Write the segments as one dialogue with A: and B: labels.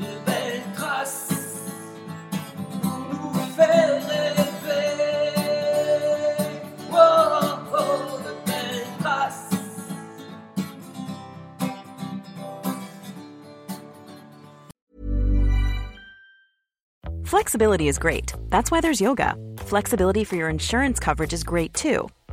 A: de belles traces pour nous faire rêver. Oh, oh, de belles traces.
B: Flexibility is great. That's why there's yoga. Flexibility for your insurance coverage is great too.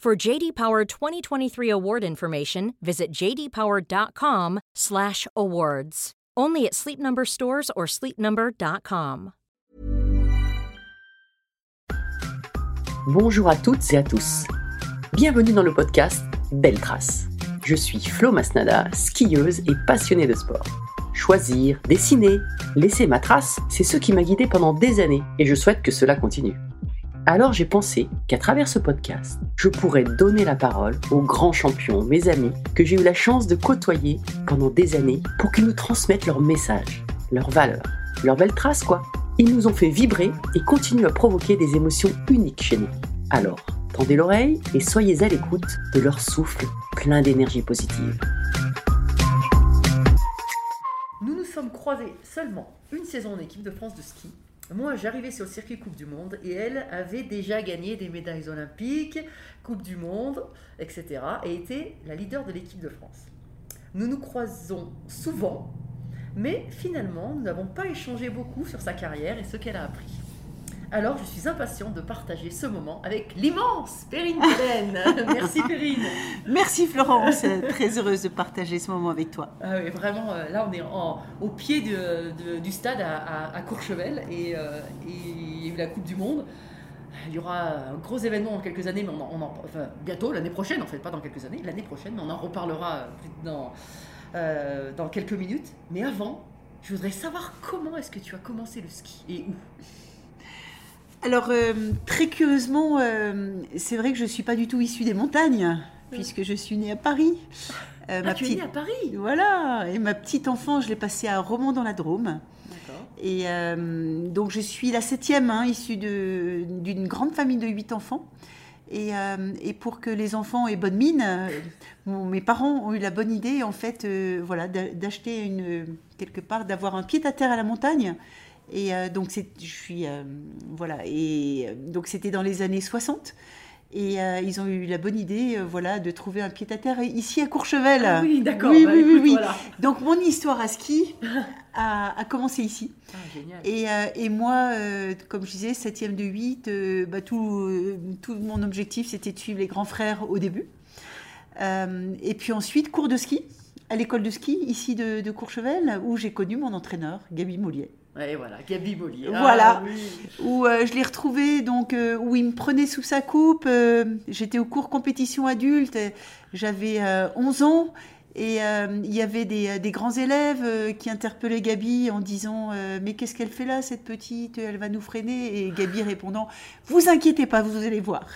C: For JD Power 2023 award information, visit jdpower.com/awards. Only at Sleep Number stores or sleepnumber.com.
D: Bonjour à toutes et à tous. Bienvenue dans le podcast Belle Trace. Je suis Flo Masnada, skieuse et passionnée de sport. Choisir, dessiner, laisser ma trace, c'est ce qui m'a guidée pendant des années et je souhaite que cela continue. Alors j'ai pensé qu'à travers ce podcast, je pourrais donner la parole aux grands champions, mes amis, que j'ai eu la chance de côtoyer pendant des années pour qu'ils nous transmettent leurs messages, leurs valeurs, leurs belles traces quoi. Ils nous ont fait vibrer et continuent à provoquer des émotions uniques chez nous. Alors, tendez l'oreille et soyez à l'écoute de leur souffle plein d'énergie positive.
E: Nous nous sommes croisés seulement une saison en équipe de France de ski. Moi, j'arrivais sur le circuit Coupe du Monde et elle avait déjà gagné des médailles olympiques, Coupe du Monde, etc. et était la leader de l'équipe de France. Nous nous croisons souvent, mais finalement, nous n'avons pas échangé beaucoup sur sa carrière et ce qu'elle a appris. Alors, je suis impatiente de partager ce moment avec l'immense Perrine Pérenne. Merci Perrine.
F: Merci Florence, très heureuse de partager ce moment avec toi.
E: Ah oui, vraiment, euh, là on est en- au pied de- de- du stade à, à- à Courchevel et, euh, et il y a eu la Coupe du Monde. Il y aura un gros événement dans quelques années, mais on en, on en- enfin, bientôt, l'année prochaine en fait, pas dans quelques années, l'année prochaine, mais on en reparlera dans, euh, dans quelques minutes. Mais avant, je voudrais savoir comment est-ce que tu as commencé le ski et où?
F: Alors, euh, très curieusement, euh, c'est vrai que je ne suis pas du tout issue des montagnes, puisque je suis née à Paris. Euh,
E: Ah, tu es née à Paris
F: Voilà, et ma petite enfance, je l'ai passée à Romans dans la Drôme.
E: D'accord.
F: Et donc, je suis la septième, hein, issue d'une grande famille de huit enfants. Et, euh, et pour que les enfants aient bonne mine, euh, mon- mes parents ont eu la bonne idée, en fait, euh, voilà, d'a- d'acheter une quelque part, d'avoir un pied à terre à la montagne. Et euh, donc, je suis, euh, voilà, et euh, donc c'était dans les années 60. Et euh, ils ont eu la bonne idée, euh, voilà, de trouver un pied à terre ici à Courchevel.
E: Ah oui, d'accord.
F: Oui,
E: Bah,
F: oui, oui,
E: écoute,
F: oui.
E: voilà.
F: Donc, mon histoire à ski a, a commencé ici.
E: Ah, génial.
F: Et, euh, et moi, comme je disais, septième de 8, euh, bah, tout, tout mon objectif, c'était de suivre les grands frères au début. Et puis ensuite, cours de ski à l'école de ski ici de, de Courchevel, où j'ai connu mon entraîneur, Gabi Mollier.
E: Et voilà, Gabi Bollier.
F: Voilà.
E: Ah, oui.
F: Où euh, je l'ai retrouvé, donc, euh, où il me prenait sous sa coupe. euh, J'étais au cours compétition adulte, j'avais euh, 11 ans. Et il y avait des, des grands élèves qui interpellaient Gabi en disant Mais qu'est-ce qu'elle fait là, cette petite? Elle va nous freiner. Et Gabi répondant Vous inquiétez pas, vous allez voir.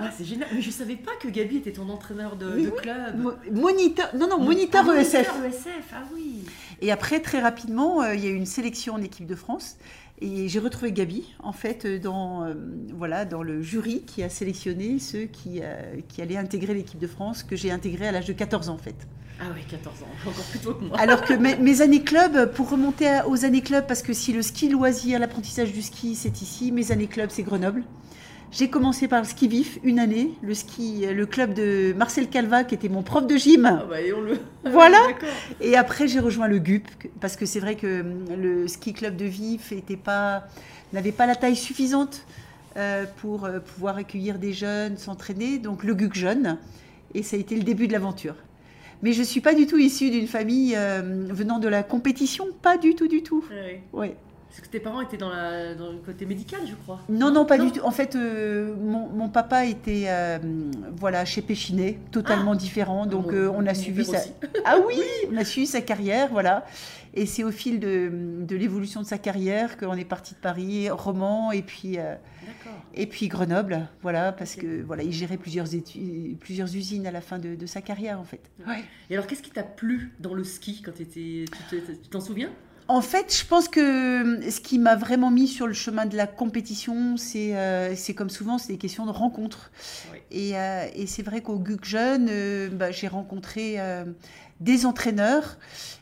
E: Ah, c'est génial. Mais je savais pas que Gabi était ton entraîneur de,
F: Oui,
E: de
F: oui.
E: club.
F: Mo- Moniteur, non, non, moniteur
E: Ah,
F: ESF.
E: Moniteur ESF, ah oui.
F: Et après, très rapidement, euh, il y a eu une sélection en équipe de France. Et j'ai retrouvé Gabi, en fait, euh, dans, euh, voilà, dans le jury qui a sélectionné ceux qui, euh, qui allaient intégrer l'équipe de France, que j'ai intégré à l'âge de 14 ans, en fait.
E: Ah oui, 14 ans, encore plus tôt que moi.
F: Alors que mes, mes années club, pour remonter à- aux années club, parce que si le ski loisir, l'apprentissage du ski, c'est ici, mes années club, c'est Grenoble. J'ai commencé par le ski vif une année, le ski, le club de Marcel Calva qui était mon prof de gym.
E: Ah bah, et on le...
F: Voilà. Et après, j'ai rejoint le GUP parce que c'est vrai que hum, le ski club de Vif était pas, n'avait pas la taille suffisante euh, pour euh, pouvoir accueillir des jeunes, s'entraîner. Donc le GUC jeune. Et ça a été le début de l'aventure. Mais je suis pas du tout issue d'une famille euh, venant de la compétition, pas du tout, du tout.
E: Ouais.
F: Ouais.
E: Parce que tes parents étaient dans, la, dans le côté médical, je crois.
F: Non, non, pas du tout. En fait, euh, mon, mon papa était euh, voilà, chez Péchinet, totalement différent. Donc,
E: Mon-
F: euh, on a suivi sa...
E: aussi.
F: Ah oui, on a suivi sa carrière, voilà. Et c'est au fil de, de l'évolution de sa carrière qu'on est parti de Paris, Romans, et puis, et puis Grenoble, voilà, parce
E: Ok.
F: que voilà, il gérait plusieurs, plusieurs usines à la fin de, de sa carrière, en fait. Ouais.
E: Et alors, qu'est-ce qui t'a plu dans le ski quand te- tu t'en souviens?
F: En fait, je pense que ce qui m'a vraiment mis sur le chemin de la compétition, c'est euh, comme souvent, c'est des questions de rencontres.
E: Oui.
F: Et, euh, et c'est vrai qu'au GUC Jeune, euh, bah, j'ai rencontré des entraîneurs,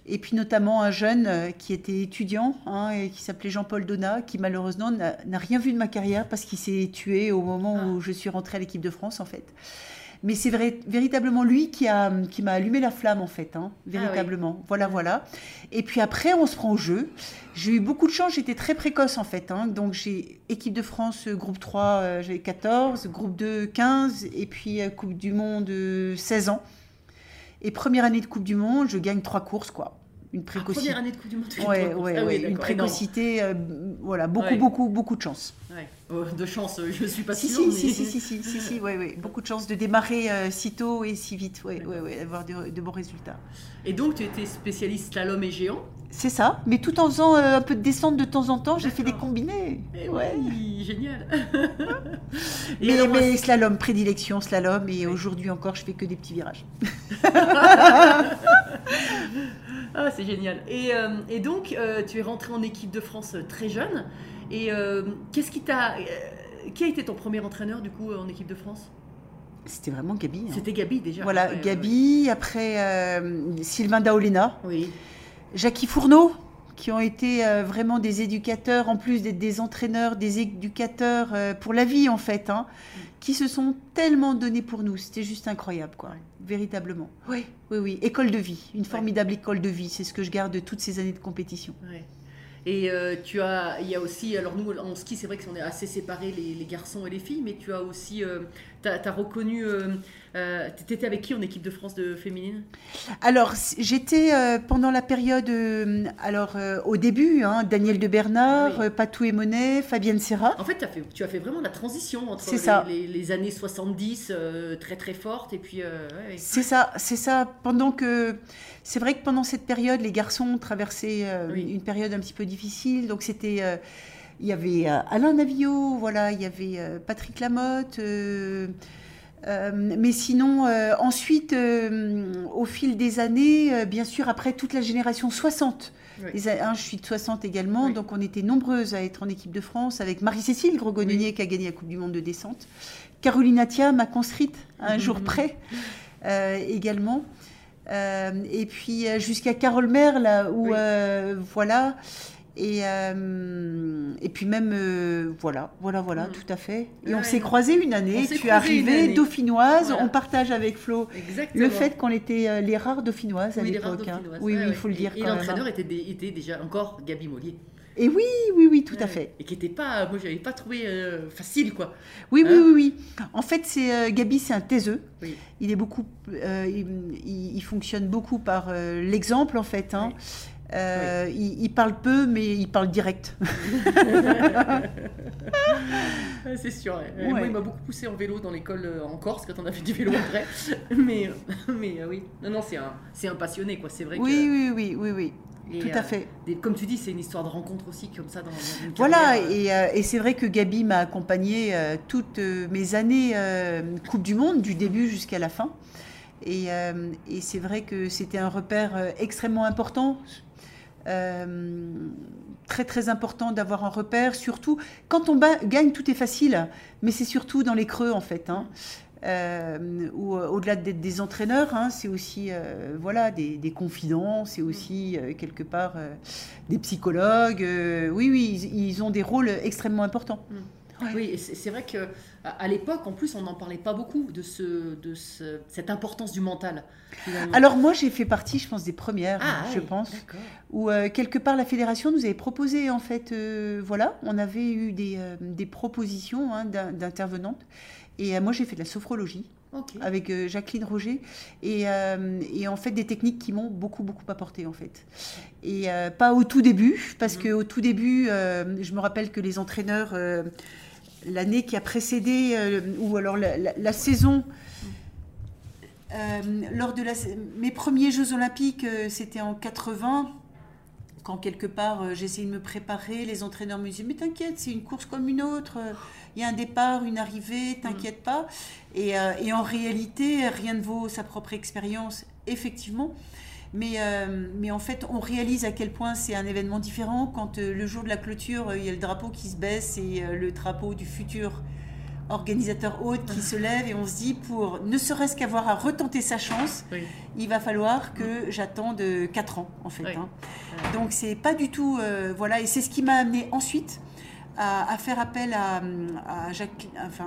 F: et puis notamment un jeune qui était étudiant, hein, et qui s'appelait Jean-Paul Donat, qui malheureusement n'a n'a rien vu de ma carrière parce qu'il s'est tué au moment
E: Ah.
F: où je suis rentrée à l'équipe de France, en fait. Mais c'est véritablement lui qui a qui m'a allumé la flamme en fait, hein,
E: oui.
F: véritablement. Voilà, voilà. Et puis après, on se prend au jeu. J'ai eu beaucoup de chance, j'étais très précoce en fait. hein. Donc j'ai équipe de France, euh, groupe 3, euh, j'avais 14, groupe 2, 15, et puis euh, Coupe du Monde, euh, 16 ans. Et première année de Coupe du Monde, je gagne trois courses, quoi. Une
E: Ah,
F: précocité.
E: Première année de Coupe du Monde.
F: Ouais, ouais,
E: Ah oui,
F: une précocité, euh, voilà, beaucoup,
E: Ouais.
F: beaucoup, beaucoup de chance.
E: Ouais. Oh, de chance, euh, je suis pas
F: Si,
E: sûre.
F: si,
E: mais-
F: si, si, si, si, si, ouais, ouais. beaucoup de chance de démarrer euh, si tôt et si vite, ouais, ouais, ouais, d'avoir de, de bons résultats.
E: Et donc, tu étais spécialiste slalom et géant?
F: C'est ça, mais tout en faisant euh, un peu de descente de temps en temps, j'ai fait des combinés.
E: Eh
F: Ouais.
E: oui, génial. Et
F: Mais,
E: alors,
F: mais slalom, prédilection slalom, et aujourd'hui encore, je fais que des petits virages.
E: Ah, c'est génial. Et, euh, et donc, euh, tu es rentré en équipe de France euh, très jeune. Et euh, qu'est-ce qui t'a. euh, qui a été ton premier entraîneur, du coup, en équipe de France?
F: C'était vraiment Gabi. hein.
E: C'était Gabi, déjà.
F: Voilà, Gabi, après euh, Sylvain Daolena.
E: Oui.
F: Jackie Fourneau, qui ont été euh, vraiment des éducateurs, en plus d'être des entraîneurs, des éducateurs pour la vie en fait, hein, qui se sont tellement donnés pour nous. C'était juste incroyable, quoi,
E: Ouais.
F: véritablement. Oui, oui, oui. École de vie, une formidable école de vie. C'est ce que je garde de toutes ces années de compétition.
E: Ouais. Et euh, tu as, il y a aussi, alors nous en ski, c'est vrai qu'on est assez séparés les, garçons et les filles, mais tu as aussi, euh, tu as, reconnu, euh, euh, t'étais avec qui en équipe de France de féminine?
F: Alors, j'étais euh, pendant la période, euh, alors au début, hein, Daniel de Bernard,
E: Oui.
F: Patou et Monet, Fabienne Serra.
E: En fait, tu as fait vraiment la transition entre les,
F: ça.
E: Les, les années 70 euh, très très fortes et puis ouais.
F: C'est ça, c'est ça. Pendant que c'est vrai que pendant cette période, les garçons traversaient euh,
E: Oui.
F: une période un petit peu difficile. Donc c'était, il y avait euh, Alain Navillot, voilà, il y avait euh, Patrick Lamotte. euh, mais sinon, euh, ensuite, euh, au fil des années, bien sûr, après toute la génération 60,
E: Oui.
F: les hein, je suis de 60 également,
E: Oui.
F: donc on était nombreuses à être en équipe de France avec Marie-Cécile Grogonier qui a gagné la Coupe du Monde de descente, Caroline Atia m'a construite à un jour
E: Mhm.
F: près également. Et puis jusqu'à Carole Mer, là où, voilà. Et, euh, et puis même, euh, voilà, voilà, voilà,
E: Mhm.
F: tout à fait. Et on s'est croisés une année. Tu es arrivée dauphinoise.
E: Voilà.
F: On partage avec Flo
E: Exactement.
F: le fait qu'on était euh, les rares dauphinoises à
E: Oui,
F: l'époque. hein. Oui, oui,
E: ouais.
F: il faut le dire
E: Et, l'entraîneur
F: hein.
E: était, était déjà encore Gabi Mollier.
F: Et oui, oui, oui, tout à fait.
E: Et qui était pas, moi j'avais pas trouvé euh, facile quoi.
F: Oui,
E: Hein
F: oui, oui, oui. En fait, c'est euh, Gabi, c'est un taiseux.
E: Oui.
F: Il est beaucoup, euh, il, fonctionne beaucoup par l'exemple en fait. hein. Euh, il, il parle peu, mais il parle direct.
E: C'est sûr. ouais. Moi, il m'a beaucoup poussé en vélo dans l'école euh, en Corse quand on a fait du vélo après. mais mais euh, oui, non, non, c'est un, c'est un passionné quoi. C'est vrai
F: Oui,
E: que.
F: oui, oui, oui, oui.
E: et,
F: Tout
E: euh,
F: à fait.
E: des- comme tu dis, c'est une histoire de rencontre aussi comme ça dans, dans une
F: Voilà, et, euh, et c'est vrai que Gabi m'a accompagnée euh, toutes mes années Coupe du Monde, du début jusqu'à la fin. Et, et c'est vrai que c'était un repère extrêmement important. Euh, très très important d'avoir un repère, surtout quand on gagne tout est facile, mais c'est surtout dans les creux en fait. hein. Euh, où, euh, au-delà d'être des entraîneurs, hein, c'est aussi euh, voilà des, des confidents, c'est aussi euh, quelque part des psychologues. oui, oui, ils, ils ont des rôles extrêmement importants.
E: Oui, et c'est c'est vrai que à l'époque, en plus, on n'en parlait pas beaucoup de, ce, de ce- cette importance du mental. finalement.
F: Alors moi, j'ai fait partie, je pense, des premières,
E: ah,
F: je
E: oui,
F: pense, où euh, quelque part la fédération nous avait proposé, en fait, euh, voilà, on avait eu des, euh, des propositions hein, d'in- d'intervenantes. Et moi, j'ai fait de la sophrologie avec Jacqueline Roger. Et, euh, et en fait, des techniques qui m'ont beaucoup, beaucoup apporté, en fait. Et euh, pas au tout début, parce qu'au tout début, euh, je me rappelle que les entraîneurs, l'année qui a précédé, euh, ou alors la, la- la saison, euh, lors de la, mes premiers Jeux Olympiques, euh, c'était en 80. Quand quelque part j'essayais de me préparer, les entraîneurs me disaient Mais t'inquiète, c'est une course comme une autre. Il y a un départ, une arrivée, t'inquiète pas. Et, euh, et en réalité, rien ne vaut sa propre expérience, effectivement. Mais, euh, mais en fait, on réalise à quel point c'est un événement différent quand euh, le jour de la clôture, euh, il y a le drapeau qui se baisse et le drapeau du futur organisateur hôte qui se lève et on se dit pour ne serait-ce qu'avoir à retenter sa chance,
E: Oui.
F: il va falloir que j'attende 4 ans en fait.
E: Oui.
F: hein. Donc c'est pas du tout euh, voilà et c'est ce qui m'a amené ensuite à, à faire appel à, à, Jacques- enfin,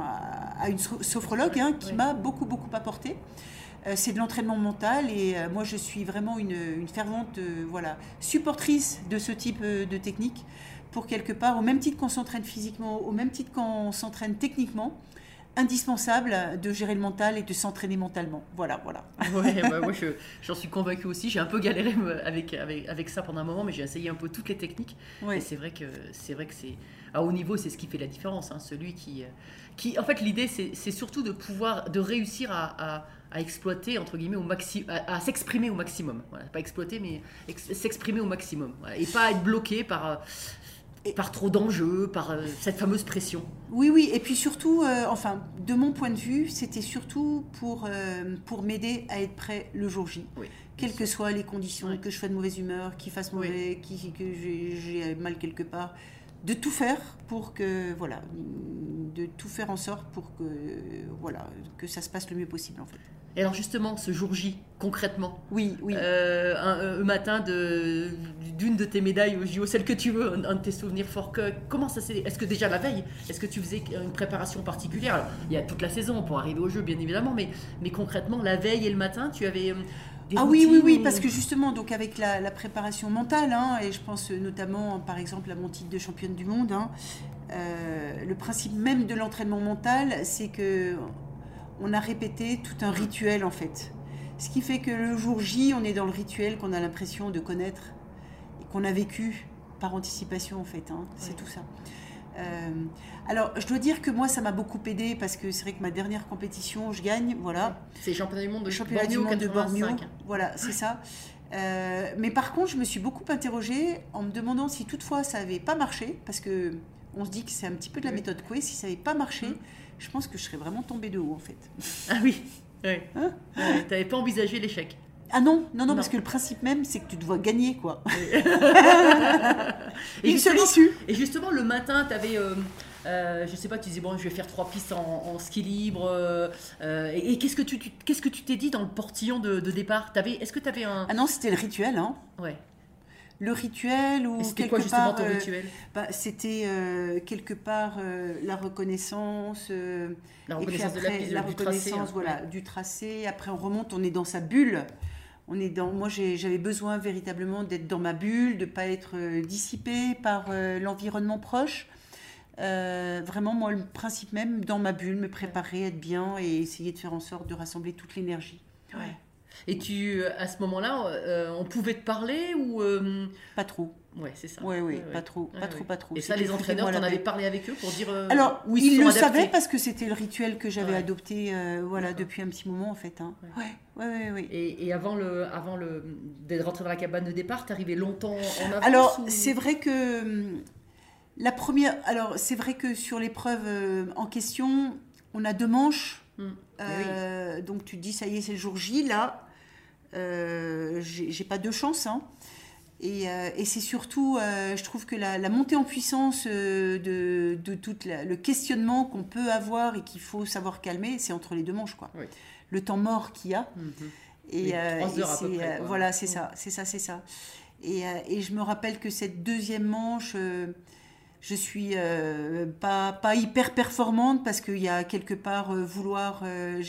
F: à une so- sophrologue hein, qui
E: Oui.
F: m'a beaucoup beaucoup apporté. Euh, c'est de l'entraînement mental et euh, moi je suis vraiment une, une fervente euh, voilà supportrice de ce type de technique pour quelque part au même titre qu'on s'entraîne physiquement, au même titre qu'on s'entraîne techniquement, indispensable de gérer le mental et de s'entraîner mentalement. Voilà, voilà.
E: Ouais, bah, moi je- j'en suis convaincue aussi. J'ai un peu galéré avec, avec, avec ça pendant un moment, mais j'ai essayé un peu toutes les techniques.
F: Ouais.
E: Et c'est vrai que c'est vrai que c'est à haut niveau, c'est ce qui fait la différence. hein. Celui qui, qui, en fait, l'idée c'est c'est surtout de pouvoir, de réussir à, à- à exploiter entre guillemets au maxi, à, à s'exprimer au maximum. Voilà, pas exploiter, mais ex- s'exprimer au maximum. Voilà. Et pas être bloqué par euh, par trop d'enjeux, par euh, cette fameuse pression.
F: Oui, oui, et puis surtout, euh, enfin, de mon point de vue, c'était surtout pour, pour m'aider à être prêt le jour J.
E: Oui.
F: Quelles que soient les conditions, que je sois de mauvaise humeur, qu'il fasse
E: Oui.
F: mauvais, que j'ai mal quelque part, de tout faire pour que, voilà, de tout faire en sorte pour que, voilà, que ça se passe le mieux possible en fait.
E: Et alors justement, ce jour J, concrètement,
F: Oui, oui.
E: Euh, un, un matin de- d'une de tes médailles au JO, celle que tu veux, un, un de tes souvenirs forts. Que, comment ça s'est Est-ce que déjà la veille, est-ce que tu faisais une préparation particulière? Alors, Il y a toute la saison pour arriver au jeu, bien évidemment, mais, mais concrètement, la veille et le matin, tu avais euh, des
F: Ah oui, oui, oui,
E: ou-
F: parce que justement, donc avec la, la préparation mentale, hein, et je pense notamment, par exemple, à mon titre de championne du monde, hein, euh, le principe même de l'entraînement mental, c'est que on a répété tout un rituel en fait. Ce qui fait que le jour J, on est dans le rituel qu'on a l'impression de connaître et qu'on a vécu par anticipation en fait. hein, c'est
E: Oui.
F: tout ça. Euh, alors, je dois dire que moi, ça m'a beaucoup aidé parce que c'est vrai que ma dernière compétition, je gagne, voilà.
E: C'est les championnats du monde de
F: championnat du monde de Bornéo.
E: 85.
F: Voilà, c'est ça. Euh, mais par contre, je me suis beaucoup interrogée en me demandant si toutefois ça n'avait pas marché, parce que on se dit que c'est un petit peu de la
E: Oui.
F: méthode Coué. Si ça n'avait pas marché,
E: Mhm.
F: je pense que je serais vraiment tombée de haut en fait.
E: Ah oui, oui.
F: Hein
E: Ouais, T'avais pas envisagé l'échec.
F: Ah non, non, non,
E: Non.
F: parce que le principe même, c'est que tu dois gagner quoi.
E: Et
F: Une seule issue.
E: Et justement, le matin, tu avais, euh, euh, je sais pas, tu disais, bon, je vais faire trois pistes en, en ski libre. euh, euh, et et qu'est-ce que tu tu- qu'est-ce que tu t'es dit dans le portillon de, de départ? T'avais- Est-ce que tu avais un.
F: Ah non, c'était le rituel, hein.
E: Ouais.
F: Le rituel ou
E: c'était
F: quelque
E: quoi justement
F: part,
E: ton
F: euh,
E: rituel?
F: bah, C'était quelque part la reconnaissance.
E: La
F: Et puis
E: reconnaissance de la
F: après,
E: piste,
F: la
E: du tracé. hein.
F: voilà, du tracé. Après, on remonte, on est dans sa bulle. On est dans. Moi, j'avais besoin véritablement d'être dans ma bulle, de pas être euh, dissipé par euh, l'environnement proche. Euh, vraiment, moi, le principe même, dans ma bulle, me préparer, être bien et essayer de faire en sorte de rassembler toute l'énergie.
E: Ouais. Et tu, à ce moment-là, euh, on pouvait te parler ou euh,
F: Pas trop.
E: Ouais, c'est ça.
F: Oui, oui,
E: Ouais,
F: pas trop, pas trop, pas trop.
E: Et ça, les entraîneurs, t'en avais parlé avec eux pour dire euh,
F: Alors, ils le
E: adaptés
F: savaient parce que c'était le rituel que j'avais adopté euh, voilà, depuis un petit moment, en fait. hein.
E: Ouais.
F: Ouais, ouais.
E: Et, et avant le, avant le, d'être rentré dans la cabane de départ, t'arrivais longtemps en avance
F: Alors,
E: ou-
F: c'est vrai que hum, la première. Alors, c'est vrai que sur l'épreuve euh, en question, on a deux manches.
E: Hmm.
F: Euh, Donc, tu te dis, ça y est, c'est le jour J. Là, euh, j'ai j'ai pas de chance. hein. Et, euh, et c'est surtout, euh, je trouve que la, la montée en puissance euh, de, de tout la- le questionnement qu'on peut avoir et qu'il faut savoir calmer, c'est entre les deux manches. Quoi.
E: Oui.
F: Le temps mort qu'il y a.
E: Mhm.
F: Et, euh, c'est, euh, voilà, c'est
E: Mm.
F: ça, c'est ça, c'est ça. Et, euh, et je me rappelle que cette deuxième manche, euh, Je suis euh, pas, pas hyper performante parce qu'il y a quelque part euh, vouloir. euh,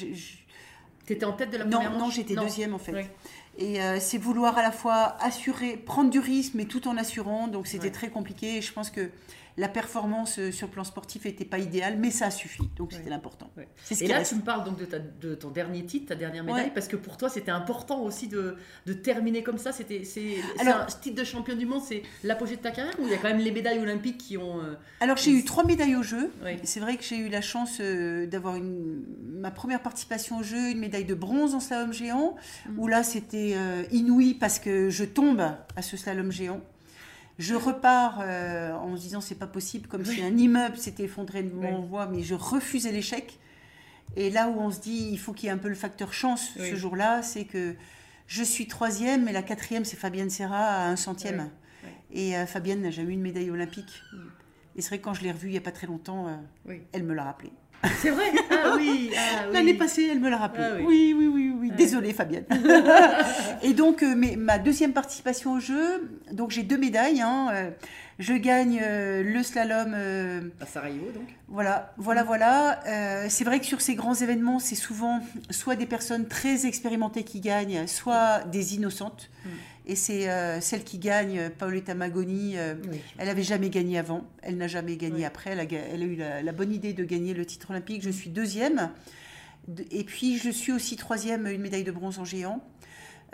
E: Tu étais en tête de la
F: non,
E: première
F: non,
E: manche
F: j'étais deuxième en fait. Et euh, c'est vouloir à la fois assurer, prendre du risque, mais tout en assurant. Donc c'était
E: Ouais.
F: très compliqué. Et je pense que la performance euh, sur le plan sportif n'était pas idéale, mais ça a suffi. Donc c'était
E: Ouais.
F: l'important. C'est ce
E: Et là,
F: reste.
E: tu me parles donc de, ta- de ton dernier titre, ta dernière médaille,
F: Ouais.
E: parce que pour toi, c'était important aussi de, de terminer comme ça. C'était,
F: Alors-
E: un titre de champion du monde, c'est l'apogée de ta carrière ou il y a quand même les médailles olympiques qui ont. euh,
F: Alors j'ai eu trois médailles au jeu.
E: Oui.
F: C'est vrai que j'ai eu la chance euh, d'avoir une, ma première participation au jeu, une médaille de bronze en slalom géant,
E: Mm.
F: où là c'était euh, inouï parce que je tombe à ce slalom géant. Je repars euh, en me disant c'est pas possible, comme si un immeuble s'était effondré de mon
E: Oui.
F: voie, mais je refusais l'échec. Et là où on se dit il faut qu'il y ait un peu le facteur chance
E: Oui.
F: ce jour-là, c'est que je suis troisième, mais la quatrième c'est Fabienne Serra à un centième. Et euh, Fabienne n'a jamais eu une médaille olympique. Et c'est vrai que quand je l'ai revue il n'y a pas très longtemps, euh,
E: Oui.
F: elle me l'a rappelé.
E: C'est vrai? Ah oui, ah oui.
F: L'année passée, elle me l'a rappelé.
E: Ah oui.
F: oui. oui, oui, oui, Désolée, Fabienne. et donc, euh, mais, ma deuxième participation au jeu, donc j'ai deux médailles. hein, euh, je gagne euh, le slalom. euh,
E: À Sarajevo, donc.
F: voilà, voilà, voilà. Euh, c'est vrai que sur ces grands événements, c'est souvent soit des personnes très expérimentées qui gagnent, soit des innocentes.
E: Mm.
F: Et c'est euh, celle qui gagne, Paoletta Magoni. euh,
E: Oui.
F: elle avait jamais gagné avant, elle n'a jamais gagné
E: Oui.
F: après. Elle a, ga- elle a eu la, la bonne idée de gagner le titre olympique. Je suis deuxième. De- Et puis je suis aussi troisième, une médaille de bronze en géant.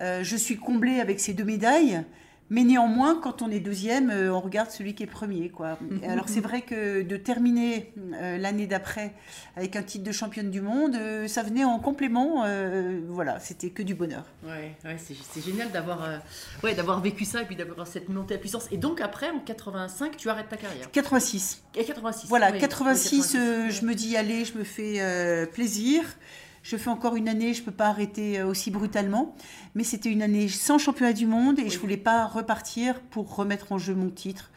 F: Euh, je suis comblée avec ces deux médailles. Mais néanmoins, quand on est deuxième, euh, on regarde celui qui est premier. Quoi. Et Alors c'est vrai que de terminer euh, l'année d'après avec un titre de championne du monde, euh, ça venait en complément. voilà, c'était que du bonheur.
E: Ouais, ouais, c'est, génial d'avoir, ouais, vécu ça et puis d'avoir cette montée à puissance. Et donc après, en 85, tu arrêtes ta carrière.
F: 86.
E: Et 86.
F: Voilà,
E: oui,
F: 86,
E: oui,
F: euh, je me dis, allez, je me fais plaisir. Je fais encore une année, je ne peux pas arrêter euh, aussi brutalement. Mais c'était une année sans championnat du monde et je ne voulais pas repartir pour remettre en jeu mon titre.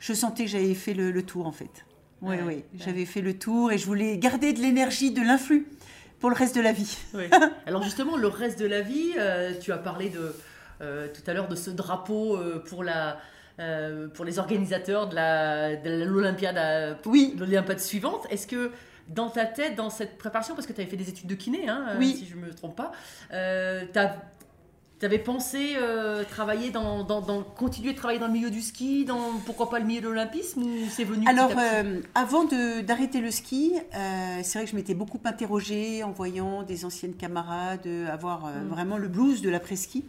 F: Je sentais que j'avais fait le, le tour, en fait. Oui, oui,
E: ouais.
F: j'avais fait le tour et je voulais garder de l'énergie, de l'influx pour le reste de la vie.
E: Oui. Alors justement, le reste de la vie, euh, tu as parlé de, euh, tout à l'heure de ce drapeau euh, pour, la, pour les organisateurs de, la, de l'Olympiade à-
F: Oui.
E: l'Olympiade suivante. Est-ce que dans ta tête, dans cette préparation, parce que tu avais fait des études de kiné, hein, euh,
F: Oui.
E: si je ne me trompe pas, euh, tu avais pensé euh, travailler dans, dans, dans- continuer de travailler dans le milieu du ski, dans pourquoi pas le milieu de l'olympisme, ou c'est venu
F: Alors, euh, avant d'arrêter le ski, euh, c'est vrai que je m'étais beaucoup interrogée en voyant des anciennes camarades avoir
E: Mm.
F: vraiment le blues de l'après-ski.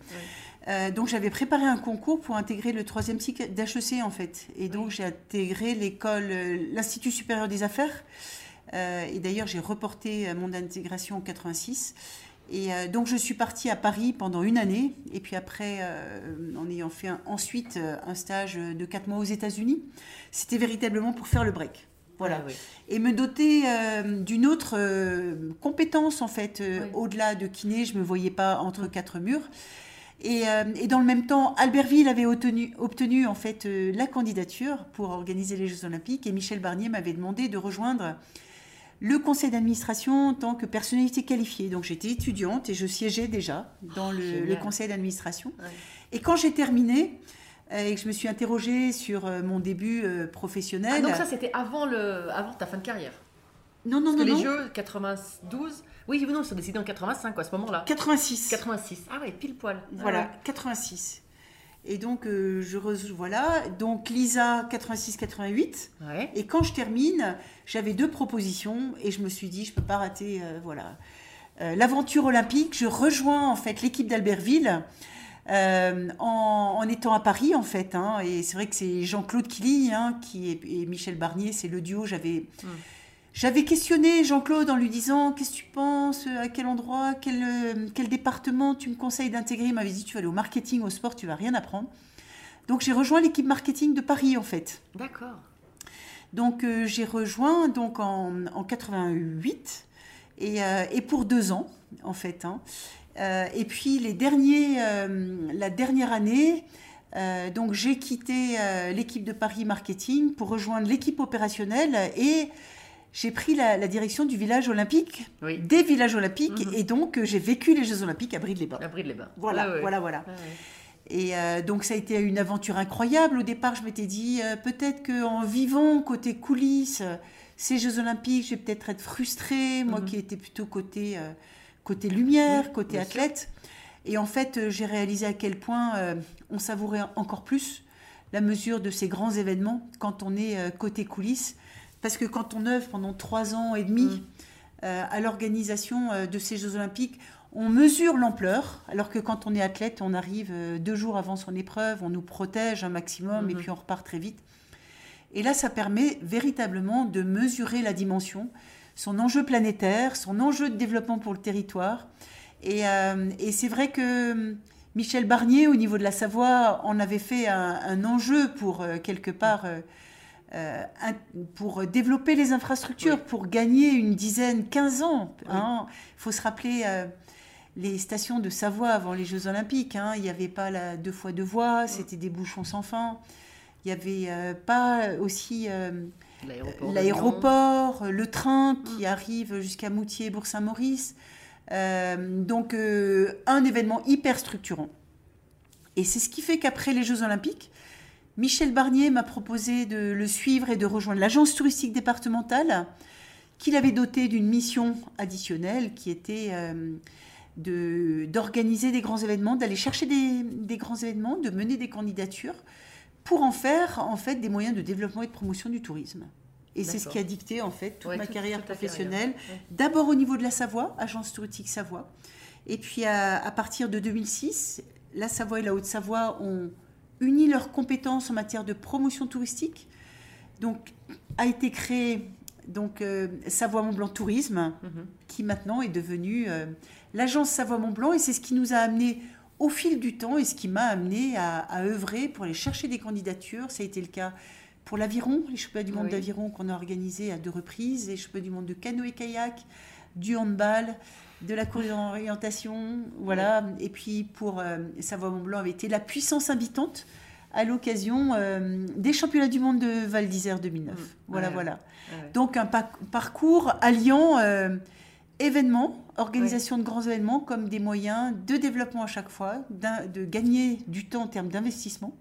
E: Ouais.
F: Donc, j'avais préparé un concours pour intégrer le troisième cycle d'HEC, en fait. Et donc, j'ai intégré l'école, l'Institut supérieur des affaires. Euh, et d'ailleurs, j'ai reporté euh, mon intégration en 86. Et euh, donc, je suis partie à Paris pendant une année. Et puis après, euh, en ayant fait un- ensuite un stage de quatre mois aux États-Unis, c'était véritablement pour faire le break. Voilà.
E: Ah, oui.
F: Et me doter euh, d'une autre compétence, en fait,
E: Oui.
F: au-delà de kiné, je ne me voyais pas entre quatre murs. Et, et dans le même temps, Albertville avait obtenu, obtenu en fait la candidature pour organiser les Jeux Olympiques et Michel Barnier m'avait demandé de rejoindre le conseil d'administration en tant que personnalité qualifiée. Donc j'étais étudiante et je siégeais déjà dans le,
E: génial.
F: le conseil d'administration.
E: Ouais.
F: Et quand j'ai terminé euh, et que je me suis interrogée sur euh, mon début euh, professionnel,
E: Ah, donc ça, c'était avant, le, avant ta fin de carrière
F: non non
E: Parce
F: non,
E: que les
F: non.
E: Jeux 92, oui, non, ils sont décidés en 85, quoi, à ce moment-là.
F: 86.
E: 86. Ah ouais, pile poil. Ah
F: Voilà,
E: ouais.
F: 86. Et donc, euh, je re- voilà, donc Lisa 86-88.
E: Ouais.
F: Et quand je termine, j'avais deux propositions et je me suis dit, je peux pas rater, euh, voilà, Euh, l'aventure olympique. Je rejoins en fait l'équipe d'Albertville. en, en étant à Paris en fait, hein. et c'est vrai que c'est Jean-Claude Killy hein, qui est, et Michel Barnier, c'est le duo. J'avais,
E: Mm.
F: J'avais questionné Jean-Claude en lui disant qu'est-ce que tu penses, à quel endroit, quel, euh, quel département tu me conseilles d'intégrer? Il m'avait dit tu vas aller au marketing, au sport, tu vas rien apprendre. Donc j'ai rejoint l'équipe marketing de Paris en fait.
E: D'accord.
F: Donc euh, j'ai rejoint donc en, en 88 et, euh, et pour deux ans en fait. hein. Euh, et puis les derniers, euh, la dernière année, euh, donc j'ai quitté euh, l'équipe de Paris Marketing pour rejoindre l'équipe opérationnelle et j'ai pris la, la direction du village olympique,
E: Oui.
F: des villages olympiques
E: Mhm.
F: et donc euh, j'ai vécu les Jeux olympiques à Brive-les-Bains.
E: La bride les bains.
F: Voilà, voilà, voilà. Et euh, donc ça a été une aventure incroyable. Au départ, je m'étais dit euh, peut-être qu'en vivant côté coulisses, ces Jeux Olympiques, je vais peut-être être frustrée, moi
E: Mhm.
F: qui étais plutôt côté, euh, côté lumière, côté
E: sûr.
F: athlète. Et en fait, j'ai réalisé à quel point on savourait encore plus la mesure de ces grands événements quand on est côté coulisses. Parce que quand on œuvre pendant trois ans et demi
E: Mhm.
F: euh, à l'organisation euh, de ces Jeux Olympiques, on mesure l'ampleur, alors que quand on est athlète, on arrive euh, deux jours avant son épreuve, on nous protège un maximum et
E: Mhm.
F: puis on repart très vite. Et là, ça permet véritablement de mesurer la dimension, son enjeu planétaire, son enjeu de développement pour le territoire. Et, euh, et c'est vrai que Michel Barnier, au niveau de la Savoie, en avait fait un, un enjeu pour, euh, quelque part, euh, euh, pour développer les infrastructures,
E: Oui.
F: pour gagner une dizaine, 15 ans. Il faut se rappeler euh, les stations de Savoie avant les Jeux Olympiques. hein. Il n'y avait pas la deux fois deux voies, c'était des bouchons sans fin. Il n'y avait euh, pas aussi
E: L'aéroport.
F: le train qui arrive jusqu'à Moutier, Bourg-Saint-Maurice. Donc un événement hyper structurant. Et c'est ce qui fait qu'après les Jeux Olympiques, Michel Barnier m'a proposé de le suivre et de rejoindre l'agence touristique départementale qu'il avait dotée d'une mission additionnelle qui était euh, de- d'organiser des grands événements, d'aller chercher des, des grands événements, de mener des candidatures pour en faire en fait des moyens de développement et de promotion du tourisme. Et c'est ce qui a dicté en fait toute
E: Ouais,
F: ma carrière professionnelle.
E: ouais.
F: D'abord au niveau de la Savoie, agence touristique Savoie. Et puis à, à partir de 2006, la Savoie et la Haute-Savoie ont uni leurs compétences en matière de promotion touristique. Donc a été créé donc euh, Savoie Mont Blanc Tourisme,
E: Mhm.
F: qui maintenant est devenue euh, l'agence Savoie Mont Blanc. Et c'est ce qui nous a amené au fil du temps et ce qui m'a amené à, à œuvrer pour aller chercher des candidatures. Ça a été le cas pour l'aviron, les championnats du monde
E: Oui.
F: d'aviron qu'on a organisés à deux reprises, les championnats du monde de canoë-kayak, du handball, de la course d'orientation, voilà. Et puis pour euh, Savoie Mont Blanc avait été la puissance invitante à l'occasion euh, des championnats du monde de Val d'Isère 2009.
E: Mm.
F: Voilà,
E: Ouais.
F: voilà.
E: Ouais.
F: Donc un pa- parcours alliant euh, événements, organisation de grands événements comme des moyens de développement à chaque fois, de gagner du temps en termes d'investissement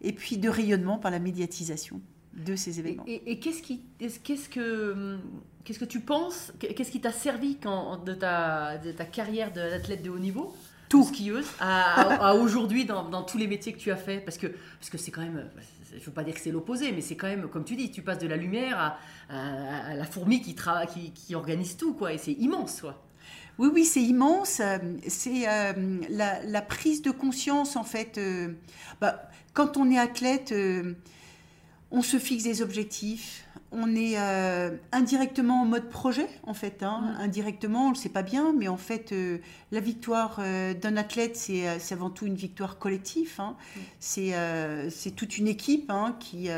F: et puis de rayonnement par la médiatisation de ces événements.
E: et- et qu'est-ce qui, est-ce- qu'est-ce que, hum, qu'est-ce que tu penses Qu'est-ce qui t'a servi quand, de, ta, de ta carrière d'athlète de haut niveau?
F: Tout.
E: skieuse? À, à- aujourd'hui dans, dans tous les métiers que tu as fait? Parce que parce que c'est quand même je veux pas dire que c'est l'opposé mais c'est quand même comme tu dis tu passes de la lumière à, à- à la fourmi qui, tra- qui, qui organise tout quoi et c'est immense quoi
F: Oui, oui, c'est immense. C'est euh, la, la prise de conscience, en fait. euh, bah, quand on est athlète, euh, on se fixe des objectifs. On est euh, indirectement en mode projet, en fait. hein. Indirectement, on ne le sait pas bien, mais en fait, euh, la victoire euh, d'un athlète, c'est avant tout une victoire collective. hein. C'est c'est toute une équipe hein, qui,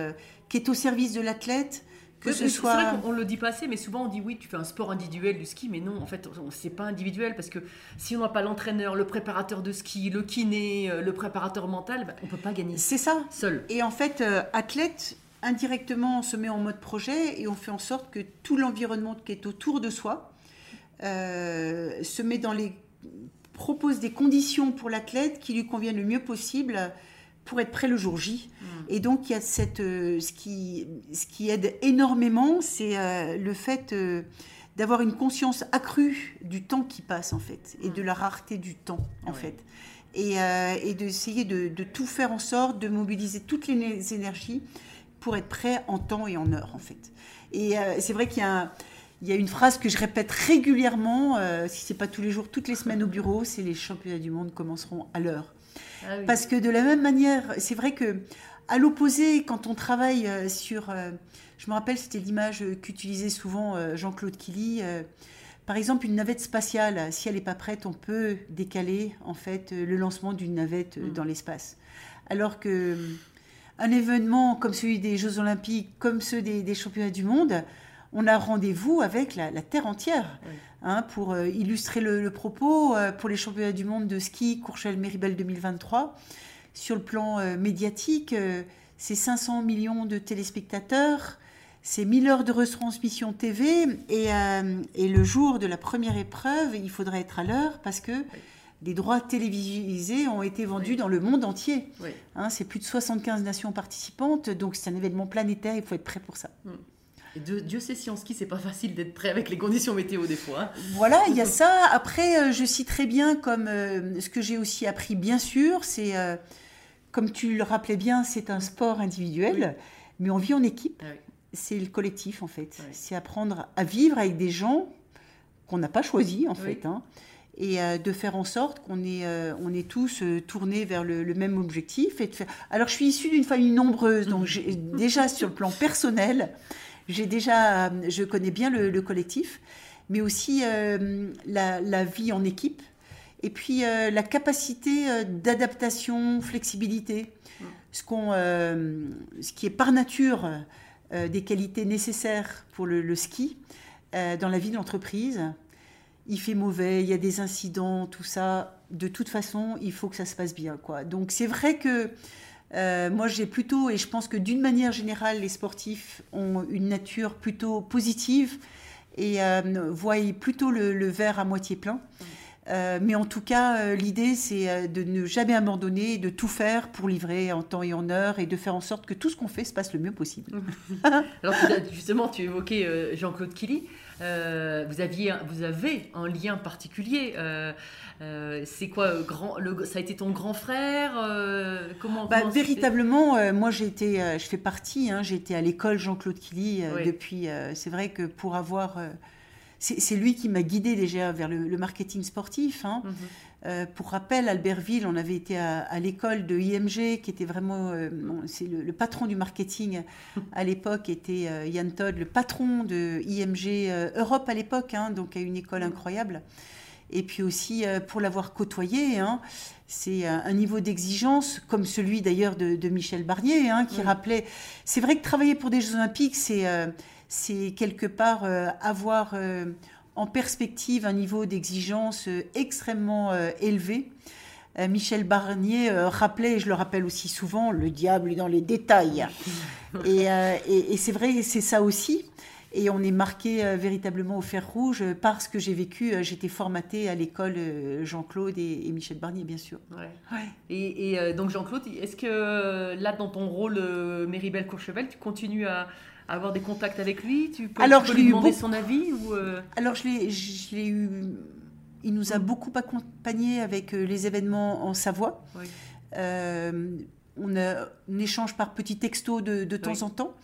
F: qui est au service de l'athlète, que
E: Oui,
F: ce soit...
E: C'est vrai qu'on on le dit pas assez, mais souvent on dit oui, tu fais un sport individuel du ski, mais non, en fait, on- c'est pas individuel parce que si on n'a pas l'entraîneur, le préparateur de ski, le kiné, le préparateur mental, bah, on peut pas gagner
F: C'est ça.
E: seul.
F: Et en fait, athlète, indirectement, on se met en mode projet et on fait en sorte que tout l'environnement qui est autour de soi euh, se met dans les propose des conditions pour l'athlète qui lui conviennent le mieux possible pour être prêt le jour J. Et donc il y a cette euh, ce qui ce qui aide énormément, c'est euh, le fait euh, d'avoir une conscience accrue du temps qui passe en fait et de la rareté du temps en fait. Et, et d'essayer de, de tout faire en sorte de mobiliser toutes les énergies pour être prêt en temps et en heure en fait. Et euh, c'est vrai qu'il y a un- il y a une phrase que je répète régulièrement, euh, si c'est pas tous les jours, toutes les semaines au bureau, c'est les championnats du monde commenceront à l'heure.
E: Ah oui.
F: Parce que de la même manière, c'est vrai que à l'opposé, quand on travaille euh, sur, euh, je me rappelle, c'était l'image qu'utilisait souvent euh, Jean-Claude Killy. par exemple, une navette spatiale, si elle n'est pas prête, on peut décaler en fait le lancement d'une navette
E: Mm.
F: dans l'espace. Alors que un événement comme celui des Jeux Olympiques, comme ceux des, des Championnats du Monde, on a rendez-vous avec la, la Terre entière.
E: Oui.
F: Hein, pour euh, illustrer le, le propos, euh, pour les championnats du monde de ski Courchevel-Méribel 2023, sur le plan euh, médiatique, c'est 500 millions de téléspectateurs, c'est 1000 heures de retransmission TV, et, et le jour de la première épreuve, il faudrait être à l'heure parce que les droits télévisés ont été vendus dans le monde entier.
E: Oui.
F: Hein, c'est plus de 75 nations participantes, donc c'est un événement planétaire, il faut être prêt pour ça.
E: Et Dieu, Dieu sait si en ski, c'est pas facile d'être prêt avec les conditions météo des fois. hein.
F: Voilà, il y a ça. Après, euh, je citerai bien comme euh, ce que j'ai aussi appris, bien sûr, c'est, euh, comme tu le rappelais bien, c'est un sport individuel, mais on vit en équipe.
E: Ah oui.
F: C'est le collectif, en fait. C'est apprendre à vivre avec des gens qu'on n'a pas choisis, en fait. hein, et euh, de faire en sorte qu'on est, euh, on est tous euh, tournés vers le, le même objectif. Et de faire... Alors, je suis issue d'une famille nombreuse, donc j'ai- déjà sur le plan personnel, j'ai déjà, je connais bien le, le collectif, mais aussi euh, la, la vie en équipe, et puis euh, la capacité euh, d'adaptation, flexibilité, ce, qu'on, ce qui est par nature des qualités nécessaires pour le, le ski dans la vie de l'entreprise. Il fait mauvais, il y a des incidents, tout ça. De toute façon, il faut que ça se passe bien. Quoi. Donc c'est vrai que euh, moi j'ai plutôt, et je pense que d'une manière générale, les sportifs ont une nature plutôt positive et euh, voient plutôt le, le verre à moitié plein. Euh, mais en tout cas, euh, l'idée, c'est de ne jamais abandonner, de tout faire pour livrer en temps et en heure et de faire en sorte que tout ce qu'on fait se passe le mieux possible.
E: Alors justement, tu évoquais Jean-Claude Killy. Euh, vous, aviez, vous avez un lien particulier. euh, euh, c'est quoi grand, le, Ça a été ton grand frère Comment,
F: Bah,
E: comment
F: véritablement, moi j'ai été, je fais partie, hein, j'ai été à l'école Jean-Claude Killy
E: Oui.
F: depuis. c'est vrai que pour avoir. c'est lui qui m'a guidé déjà vers le, le marketing sportif. hein.
E: Mhm.
F: Euh, pour rappel, Albertville, on avait été à, à l'école de IMG, qui était vraiment, euh, c'est le, le patron du marketing à l'époque était euh, Yann Todd, le patron de IMG euh, Europe à l'époque, hein, donc à une école incroyable. Et puis aussi pour l'avoir côtoyé, hein, c'est un, niveau d'exigence comme celui d'ailleurs de, de Michel Barnier, hein, qui
E: Oui.
F: rappelait. C'est vrai que travailler pour des Jeux Olympiques, c'est c'est quelque part avoir en perspective un niveau d'exigence euh, extrêmement euh, élevé. Euh, Michel Barnier rappelait, et je le rappelle aussi souvent, le diable est dans les détails. et et- et c'est vrai, c'est ça aussi. Et on est marqué véritablement au fer rouge parce que j'ai vécu, j'étais formatée à l'école Jean-Claude et, et Michel Barnier, bien sûr.
E: Ouais.
F: Ouais.
E: Et, et, donc Jean-Claude, est-ce que là dans ton rôle Méribel Courchevel, tu continues à avoir des contacts avec lui Tu peux,
F: Alors,
E: tu
F: je
E: peux
F: l'ai
E: lui demander
F: beaucoup.
E: son avis ou euh,
F: Alors, je l'ai, je l'ai eu. Il nous a beaucoup accompagnés avec euh, les événements en Savoie.
E: Oui.
F: Euh, on, a, on échange par petits textos de, de temps
E: Oui.
F: en temps,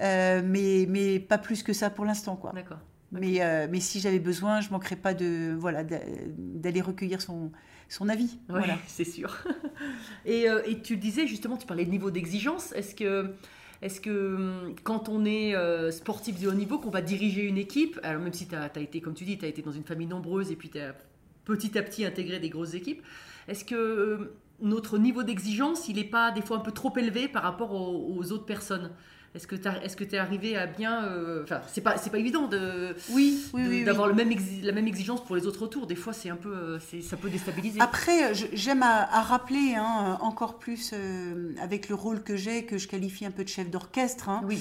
F: Euh, mais, mais pas plus que ça pour l'instant. Quoi.
E: D'accord.
F: Mais, mais si j'avais besoin, je ne manquerais pas de, voilà, d'a- d'aller recueillir son, son avis. Voilà.
E: c'est sûr. et, et tu disais justement, tu parlais de niveau d'exigence. Est-ce que, est-ce que hum, quand on est euh, sportif de haut niveau, qu'on va diriger une équipe, alors même si tu as, été, comme tu dis, tu as été dans une famille nombreuse et puis tu as petit à petit intégré des grosses équipes, est-ce que euh, notre niveau d'exigence, il n'est pas des fois un peu trop élevé par rapport aux autres personnes? Est-ce que tu es arrivé à bien. euh, Enfin, c'est pas, c'est pas évident de,
F: Oui, oui,
E: de-
F: oui, oui.
E: d'avoir la même exigence pour les autres autour. Des fois, c'est un peu, euh, ça peut déstabiliser.
F: Après, je- j'aime à, à rappeler hein, encore plus euh, avec le rôle que j'ai, que je qualifie un peu de chef d'orchestre. hein.
E: oui.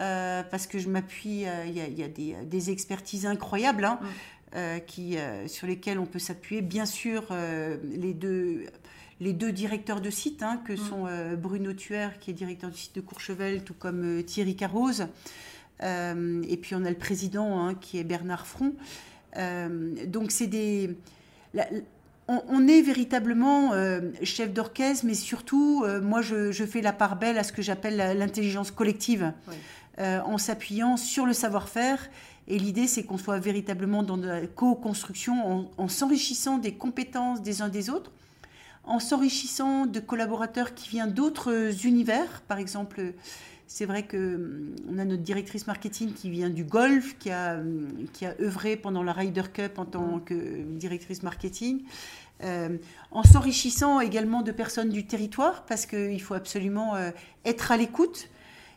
F: Euh, parce que je m'appuie, euh, il y a, il y a des, des expertises incroyables hein,
E: Mm.
F: euh, qui, euh, sur lesquelles on peut s'appuyer. Bien sûr, euh, les, deux, les deux directeurs de site, hein, que
E: Mm.
F: sont euh, Bruno Thuer, qui est directeur du site de Courchevel, tout comme euh, Thierry Carroz. Euh, et puis on a le président, hein, qui est Bernard Front. Euh, donc c'est des... la- on, on est véritablement chef d'orchestre, mais surtout, moi, je, je fais la part belle à ce que j'appelle l'intelligence collective,
E: Oui.
F: en s'appuyant sur le savoir-faire. Et l'idée, c'est qu'on soit véritablement dans la co-construction, en, en s'enrichissant des compétences des uns des autres, en s'enrichissant de collaborateurs qui viennent d'autres univers. Par exemple, c'est vrai que hum, a notre directrice marketing qui vient du golf, qui a, hum, qui a œuvré pendant la Ryder Cup en tant que directrice marketing. Euh, en s'enrichissant également de personnes du territoire, parce qu'il faut absolument euh, être à l'écoute.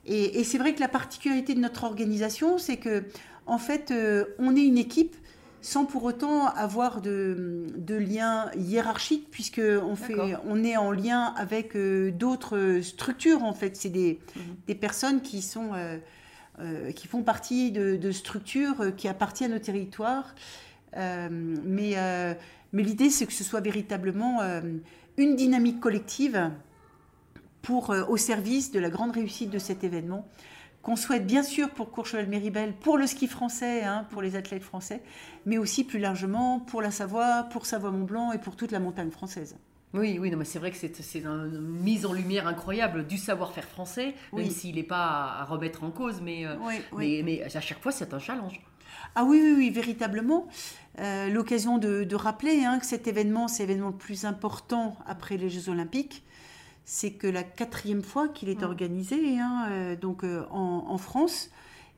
F: Et, et c'est vrai que la particularité de notre organisation, c'est que, en fait, euh, on est une équipe sans pour autant avoir de, de lien hiérarchique, puisque on, fait,
E: D'accord.
F: on est en lien avec euh, d'autres structures. En fait, c'est des,
E: Mhm.
F: des personnes qui sont euh, euh, qui font partie de, de structures qui appartiennent au territoire. Mais, Mais l'idée, c'est que ce soit véritablement une dynamique collective pour, au service de la grande réussite de cet événement qu'on souhaite bien sûr pour Courchevel-Méribel, pour le ski français, hein, pour les athlètes français, mais aussi plus largement pour la Savoie, pour Savoie-Mont-Blanc et pour toute la montagne française.
E: Oui, oui, non, mais c'est vrai que c'est une mise en lumière incroyable du savoir-faire français, même s'il n'est pas à, à remettre en cause, mais, euh,
F: Oui, oui.
E: mais, mais à chaque fois, c'est un challenge.
F: Ah oui, oui, oui, véritablement. Euh, L'occasion de, de rappeler hein, que cet événement, c'est l'événement le plus important après les Jeux Olympiques. C'est que la quatrième fois qu'il est organisé, hein, euh, donc euh, en, en France,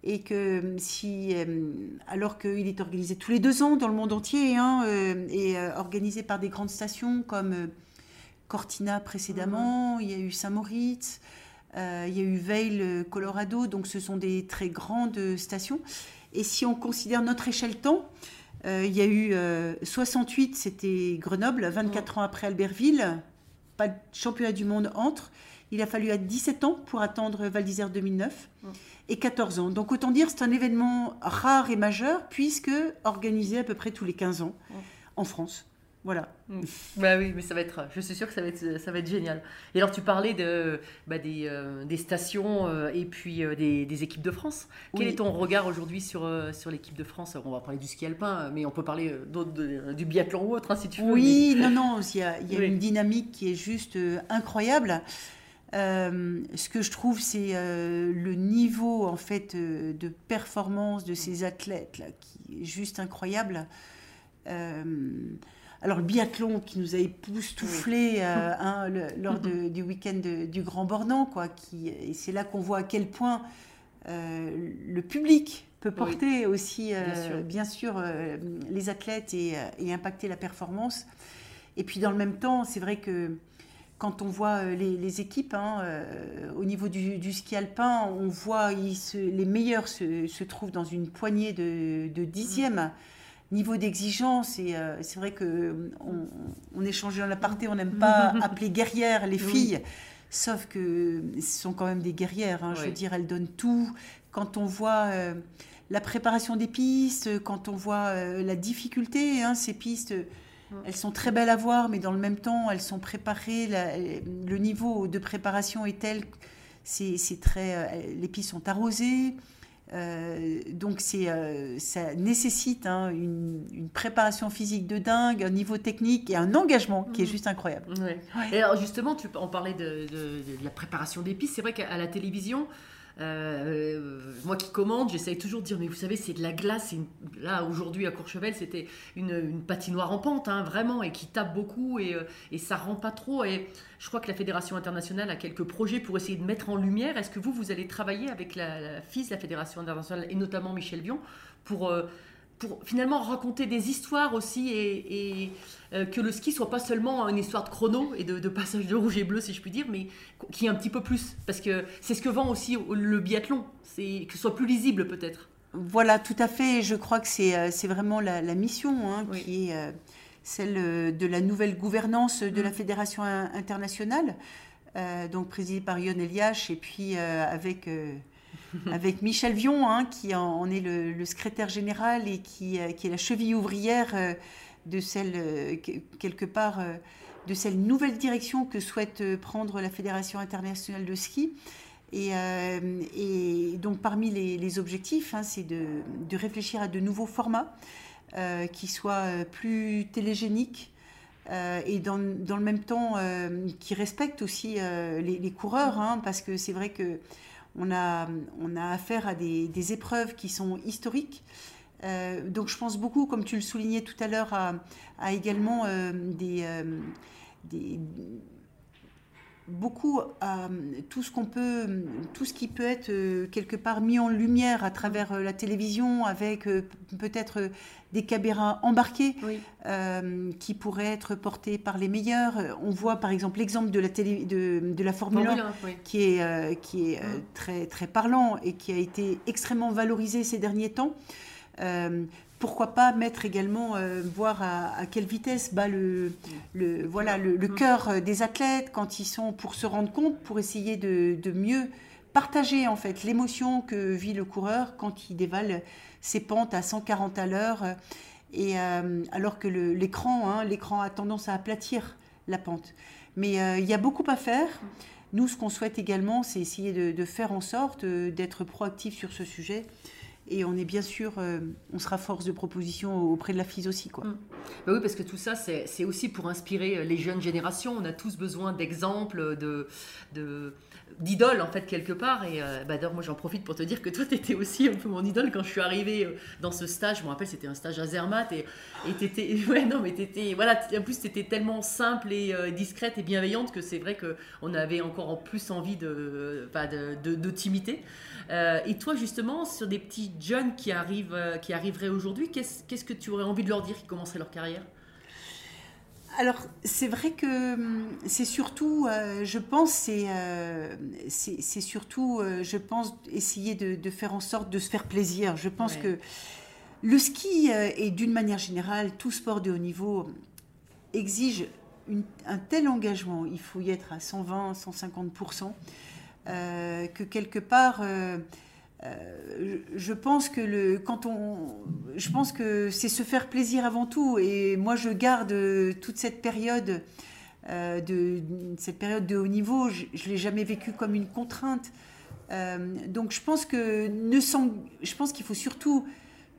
F: et que si, euh, alors qu'il est organisé tous les deux ans dans le monde entier, hein, et organisé par des grandes stations comme Cortina précédemment, il y a eu Saint-Moritz, euh, il y a eu Vail, Colorado, donc ce sont des très grandes stations. Et si on considère notre échelle temps, euh, il y a eu euh, 68, c'était Grenoble, 24 ans après Albertville, pas de championnat du monde entre. Il a fallu à 17 ans pour attendre Val d'Isère 2009 et 14 ans. Donc autant dire c'est un événement rare et majeur puisque organisé à peu près tous les 15 ans en France. Voilà.
E: Bah oui, mais ça va être, je suis sûre que ça va être, ça va être génial. Et alors, tu parlais de, bah, des, euh, des stations euh, et puis euh, des, des équipes de France. Quel est ton regard aujourd'hui sur, sur l'équipe de France? On va parler du ski alpin, mais on peut parler de- du biathlon ou autre, hein, si tu veux.
F: Oui, non, non, il y a, il y a
E: Oui.
F: une dynamique qui est juste incroyable. Ce que je trouve, c'est le niveau en fait de performance de ces athlètes là, qui est juste incroyable. Euh, alors le biathlon qui nous a époustouflé euh, hein, le- lors de- du week-end du Grand Bornand, quoi. Qui, et c'est là qu'on voit à quel point euh, le public peut porter aussi, euh,
E: Bien sûr.
F: bien sûr, les athlètes et, et impacter la performance. Et puis dans le même temps, c'est vrai que quand on voit les, les équipes hein, euh, au niveau du, du ski alpin, on voit se- les meilleurs se, se trouvent dans une poignée de, de dixièmes. Niveau d'exigence, et euh, c'est vrai que on, on échangeait dans l'aparté, on n'aime pas appeler guerrières les
E: Oui.
F: filles, sauf que ce sont quand même des guerrières. hein, Je veux dire, elles donnent tout. Quand on voit euh, la préparation des pistes, quand on voit euh, la difficulté, hein, ces pistes, elles sont très belles à voir, mais dans le même temps, elles sont préparées. la- le niveau de préparation est tel, c'est très, euh, les pistes sont arrosées. Euh, donc c'est, euh, ça nécessite hein, une, une préparation physique de dingue, un niveau technique et un engagement qui est juste incroyable.
E: Ouais. Et alors justement, tu on parlait de, de- de la préparation des pistes. C'est vrai qu'à la télévision, euh, moi qui commande, j'essaye toujours de dire, mais vous savez, c'est de la glace. Là, aujourd'hui, à Courchevel, c'était une, patinoire en pente, hein, vraiment, et qui tape beaucoup, et, euh, et ça rend pas trop. Et je crois que la Fédération internationale a quelques projets pour essayer de mettre en lumière. Est-ce que vous, vous allez travailler avec la, la FIS, la Fédération internationale, et notamment Michel Vion, pour... euh, finalement raconter des histoires aussi et, euh, que le ski soit pas seulement une histoire de chrono et de, de passage de rouge et bleu si je puis dire, mais qui est un petit peu plus parce que c'est ce que vend aussi le biathlon, c'est que ce soit plus lisible peut-être.
F: Voilà, tout à fait. Je crois que c'est euh, vraiment la, la mission hein,
E: Oui.
F: qui est euh, celle de la nouvelle gouvernance de
E: Mm.
F: la Fédération in- internationale, euh, donc présidée par Yon Eliash, et puis euh, avec, euh, avec Michel Vion, hein, qui en, en est le, le secrétaire général et qui, qui est la cheville ouvrière de celle, euh, que- quelque part, euh, de cette nouvelle direction que souhaite euh, prendre la Fédération internationale de ski. Et, donc parmi les, objectifs, hein, c'est de, de réfléchir à de nouveaux formats qui soient plus télégéniques et dans, dans le même temps qui respectent aussi les, les coureurs, hein, parce que c'est vrai que on a, on a affaire à des, des épreuves qui sont historiques. Euh, donc je pense beaucoup, comme tu le soulignais tout à l'heure, à, à également euh, des, euh, des, beaucoup à tout ce qu'on peut, tout ce qui peut être quelque part mis en lumière à travers la télévision, avec peut-être des caméras embarquées
E: Oui.
F: qui pourraient être portées par les meilleurs. On voit par exemple l'exemple de la télé, de, de la Formule 1
E: Formule 1, oui.
F: qui est, qui est euh,
E: Mm.
F: très, très parlant et qui a été extrêmement valorisé ces derniers temps. Euh, pourquoi pas mettre également, euh, voir à, à quelle vitesse bat le, le, voilà, le, le
E: Mm.
F: cœur euh, des athlètes quand ils sont, pour se rendre compte, pour essayer de, de mieux partager en fait l'émotion que vit le coureur quand il dévale ses pentes à 140 à l'heure. Et euh, alors que l'écran, hein, l'écran a tendance à aplatir la pente. Mais euh, il y a beaucoup à faire. Nous, ce qu'on souhaite également, c'est essayer de, de faire en sorte d'être proactif sur ce sujet. Et on est bien sûr, euh, on sera force de proposition auprès de la FIS aussi. Quoi.
E: Mm. Bah oui, parce que tout ça, c'est aussi pour inspirer euh, les jeunes générations. On a tous besoin d'exemples, de, de, d'idoles, en fait, quelque part. Et euh, bah, d'ailleurs, moi, j'en profite pour te dire que toi, tu étais aussi un peu mon idole quand je suis arrivée euh, dans ce stage. Je me rappelle, c'était un stage à Zermatt. Et t'étais, ouais, non, mais t'étais, voilà, en plus, t'étais tellement simple et euh, discrète et bienveillante que c'est vrai qu'on avait encore en plus envie de, enfin, de, de, de t'imiter. Euh, et toi, justement, sur des petits jeunes qui, arrivent, qui arriveraient aujourd'hui, qu'est-ce, qu'est-ce que tu aurais envie de leur dire qui commenceraient leur carrière?
F: Alors, c'est vrai que hum, c'est surtout, euh, je pense, c'est euh, surtout, euh, je pense, essayer de, de faire en sorte de se faire plaisir. Je pense
E: Ouais.
F: que le ski et d'une manière générale, tout sport de haut niveau exige une- un tel engagement. Il faut y être à 120, 150% euh, que quelque part. Euh, je pense que quand on, je pense que c'est se faire plaisir avant tout. Et moi, je garde euh, toute cette période, euh, de cette période de haut niveau. Je, je l'ai jamais vécu comme une contrainte. Donc, je pense que ne s'en- je pense qu'il faut surtout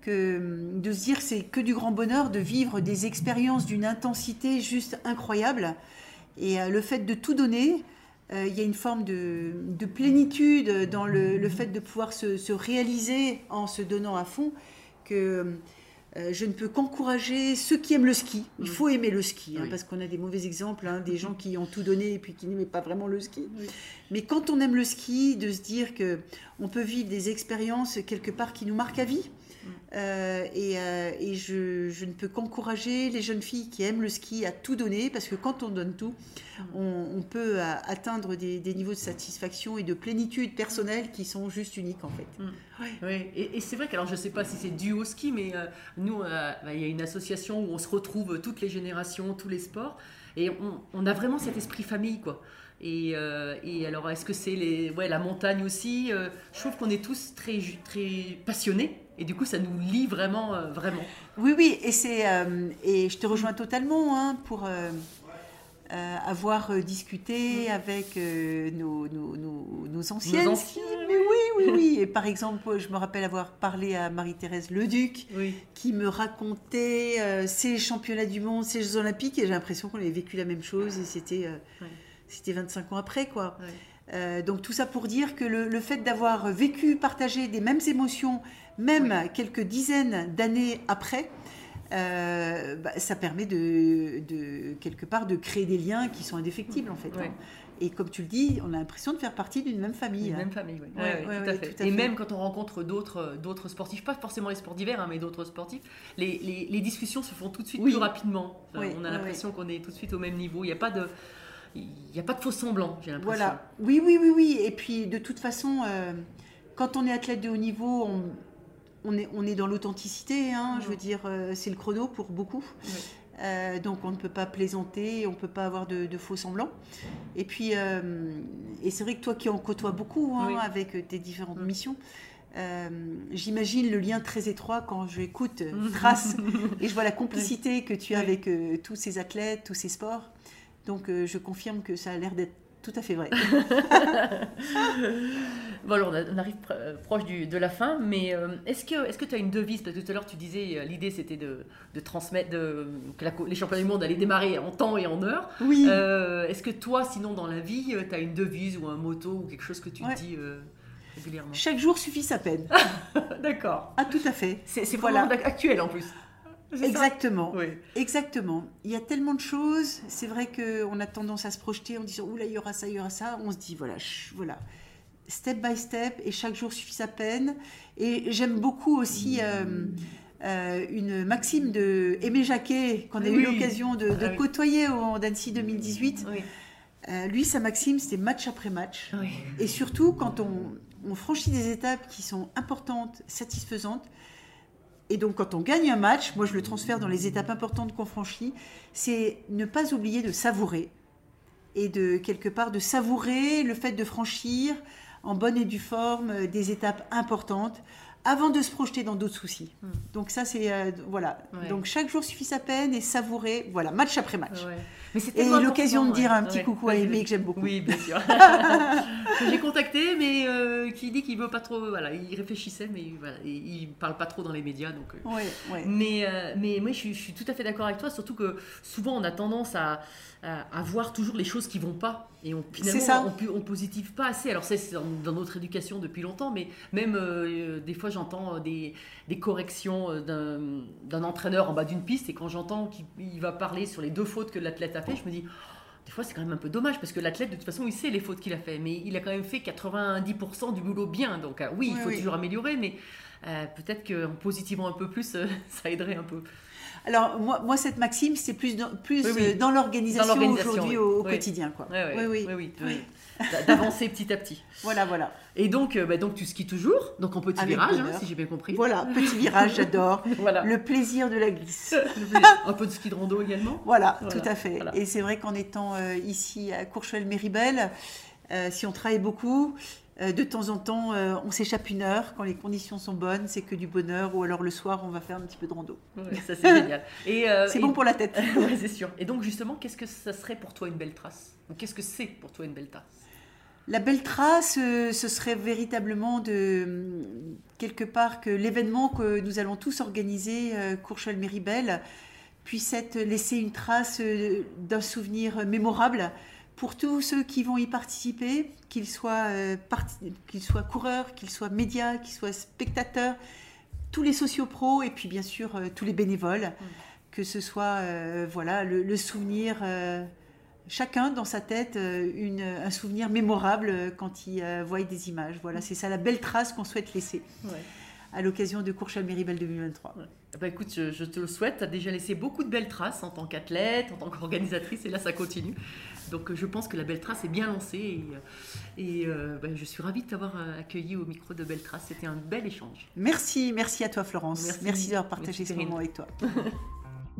F: que de se dire c'est que du grand bonheur de vivre des expériences d'une intensité juste incroyable. Et le fait de tout donner, euh, il y a une forme de, de plénitude dans le, le fait de pouvoir se, se réaliser en se donnant à fond que euh, je ne peux qu'encourager ceux qui aiment le ski. Il faut aimer le ski, hein,
E: Oui.
F: parce qu'on a des mauvais exemples, hein, des gens qui ont tout donné et puis qui n'aimaient pas vraiment le ski. Mais quand on aime le ski, de se dire que on peut vivre des expériences quelque part qui nous marquent à vie. Euh, et euh, et je, je ne peux qu'encourager les jeunes filles qui aiment le ski à tout donner, parce que quand on donne tout, on, on peut euh, atteindre des, des niveaux de satisfaction et de plénitude personnelle qui sont juste uniques en fait.
E: Oui, et, et c'est vrai que alors je sais pas si c'est dû au ski, mais euh, nous, bah, il y a une association où on se retrouve toutes les générations, tous les sports, et on, on a vraiment cet esprit famille, quoi. Et, euh, et alors, est-ce que c'est les, ouais, la montagne aussi euh, Je trouve qu'on est tous très, passionnés, et du coup, ça nous lie vraiment, euh, vraiment.
F: Oui, oui, et, c'est, et je te rejoins totalement hein, pour avoir discuté avec nos, nos, nos, nos anciennes.
E: Nos anciens.
F: Mais oui, oui, oui. Et par exemple, je me rappelle avoir parlé à Marie-Thérèse Leduc
E: Oui.
F: qui me racontait ses championnats du monde, ses Jeux Olympiques, et j'ai l'impression qu'on avait vécu la même chose, et c'était,
E: Ouais.
F: C'était 25 ans après, quoi.
E: Ouais.
F: Euh, donc tout ça pour dire que le, le fait d'avoir vécu, partagé des mêmes émotions, même quelques dizaines d'années après, euh, bah, ça permet de, de, quelque part de créer des liens qui sont indéfectibles en fait.
E: Ouais.
F: hein. Et comme tu le dis, on a l'impression de faire partie d'une même famille.
E: Une
F: hein.
E: même famille, oui.
F: Ouais,
E: Ouais, tout, à fait.
F: tout à
E: Et
F: fait.
E: même quand on rencontre d'autres, d'autres sportifs, pas forcément les sports d'hiver, hein, mais d'autres sportifs, les, les, les discussions se font tout de suite
F: Oui.
E: plus rapidement. Enfin,
F: Oui,
E: on a l'impression qu'on est tout de suite au même niveau. Il n'y a pas de, il y a pas de faux semblant, j'ai l'impression.
F: Voilà. Oui, oui, oui, oui. Et puis, de toute façon, euh, quand on est athlète de haut niveau, on, on est, on est dans l'authenticité. hein. Je veux dire, euh, c'est le chrono pour beaucoup.
E: Oui.
F: Euh, donc, on ne peut pas plaisanter, on ne peut pas avoir de, de faux semblants. Et puis, et c'est vrai que toi qui en côtoies beaucoup hein,
E: Oui.
F: avec tes différentes
E: Mm.
F: missions, euh, j'imagine le lien très étroit quand j'écoute Trace et je vois la complicité que tu as
E: Oui.
F: avec euh, tous ces athlètes, tous ces sports. Donc, euh, je confirme que ça a l'air d'être tout à fait vrai.
E: Bon, alors, on arrive euh, proche du- de la fin, mais euh, est-ce que tu as une devise? Parce que tout à l'heure, tu disais, l'idée, c'était de, de transmettre, de, que la les championnats du monde allaient démarrer en temps et en heure.
F: Oui.
E: Euh, est-ce que toi, sinon, dans la vie, tu as une devise ou un motto ou quelque chose que tu
F: Ouais.
E: dis euh, régulièrement?
F: Chaque jour suffit sa peine.
E: D'accord.
F: Ah, tout à fait.
E: C'est
F: Voilà.
E: actuel en plus.
F: Exactement.
E: Oui.
F: Exactement. Il y a tellement de choses. C'est vrai qu'on a tendance à se projeter en disant Oula, il y aura ça, il y aura ça. On se dit voilà, voilà. Step by step, et chaque jour suffit sa peine. Et j'aime beaucoup aussi euh, euh, une maxime de Aimé Jacquet, qu'on a eu
E: Oui.
F: l'occasion de, de
E: Ah oui.
F: côtoyer au d'Annecy 2018.
E: Oui.
F: Euh, lui, sa maxime, c'était match après match.
E: Oui.
F: Et surtout, quand on, on franchit des étapes qui sont importantes, satisfaisantes, et donc quand on gagne un match, moi je le transfère dans les étapes importantes qu'on franchit, c'est ne pas oublier de savourer. Et de quelque part de savourer le fait de franchir en bonne et due forme euh, des étapes importantes avant de se projeter dans d'autres soucis.
E: Hmm.
F: Donc ça, c'est euh, voilà.
E: Ouais.
F: Donc chaque jour suffit sa peine et savourer, voilà, match après match.
E: Ouais. Mais c'est
F: Et l'occasion de dire
E: ouais.
F: un petit
E: Ouais.
F: coucou à Aimé que j'aime beaucoup.
E: Oui, bien sûr. que j'ai contacté, mais euh, qui dit qu'il veut pas trop. Voilà, il réfléchissait, mais voilà, il parle pas trop dans les médias, donc. euh,
F: Ouais.
E: Mais, euh, mais moi, je suis, je suis tout à fait d'accord avec toi, surtout que souvent, on a tendance à, à, à voir toujours les choses qui vont pas. Et on, finalement,
F: C'est ça.
E: on, on positive pas assez. Alors, ça, c'est dans, notre éducation depuis longtemps, mais même euh, des fois, j'entends des, des corrections d'un entraîneur en bas d'une piste, et quand j'entends qu'il il va parler sur les deux fautes que l'athlète fait, je me dis. Oh, Des fois, c'est quand même un peu dommage parce que l'athlète, de toute façon, il sait les fautes qu'il a fait, mais il a quand même fait 90% du boulot bien. Donc, euh, oui, il faut
F: oui.
E: toujours améliorer, mais euh, peut-être qu'en positivant un peu plus, euh, ça aiderait un peu.
F: Alors moi, moi cette maxime, c'est plus dans, plus
E: Oui,
F: dans l'organisation aujourd'hui au, au
E: Oui.
F: quotidien, quoi. Oui, oui,
E: oui, D'avancer petit à petit.
F: Voilà, voilà.
E: Et donc, euh, bah, donc tu skis toujours, donc en petit
F: Avec
E: virage, hein, si j'ai bien compris.
F: Voilà, petit virage, j'adore.
E: Voilà.
F: Le plaisir de la glisse.
E: un peu de ski de rando également.
F: Voilà,
E: Voilà,
F: tout à fait.
E: voilà.
F: Et c'est vrai qu'en étant euh, ici à Courchevel-Méribel, euh, si on travaille beaucoup, de temps en temps, on s'échappe une heure. Quand les conditions sont bonnes, c'est que du bonheur. Ou alors le soir, on va faire un petit peu de rando.
E: Ouais, ça c'est génial. Euh,
F: C'est
E: et-
F: bon pour la tête.
E: Ouais, c'est sûr. Et donc justement, qu'est-ce que ça serait pour toi une belle trace? Qu'est-ce que c'est pour toi une belle trace?
F: La belle trace, euh, ce serait véritablement de quelque part que l'événement que nous allons tous organiser, euh, Courchevel-Méribel, puisse être laisser une trace euh, d'un souvenir mémorable pour tous ceux qui vont y participer, qu'ils soient, qu'ils soient coureurs, qu'ils soient médias, qu'ils soient spectateurs, tous les sociopros et puis bien sûr tous les bénévoles, que ce soit euh, voilà le, le souvenir. euh, chacun dans sa tête euh, une, un souvenir mémorable euh, quand il euh, voit des images. Voilà, c'est ça la belle trace qu'on souhaite laisser à l'occasion de Courchevel-Méribel 2023.
E: Bah écoute, je, je te le souhaite. Tu as déjà laissé beaucoup de belles traces en tant qu'athlète, en tant qu'organisatrice, et là ça continue. Donc je pense que la belle trace est bien lancée et, et, euh, bah, je suis ravie de t'avoir accueilli au micro de Belle Trace. C'était un bel échange.
F: Merci, merci à toi Florence.
E: Merci.
F: Merci, d'avoir partagé
E: Merci,
F: ce moment avec toi.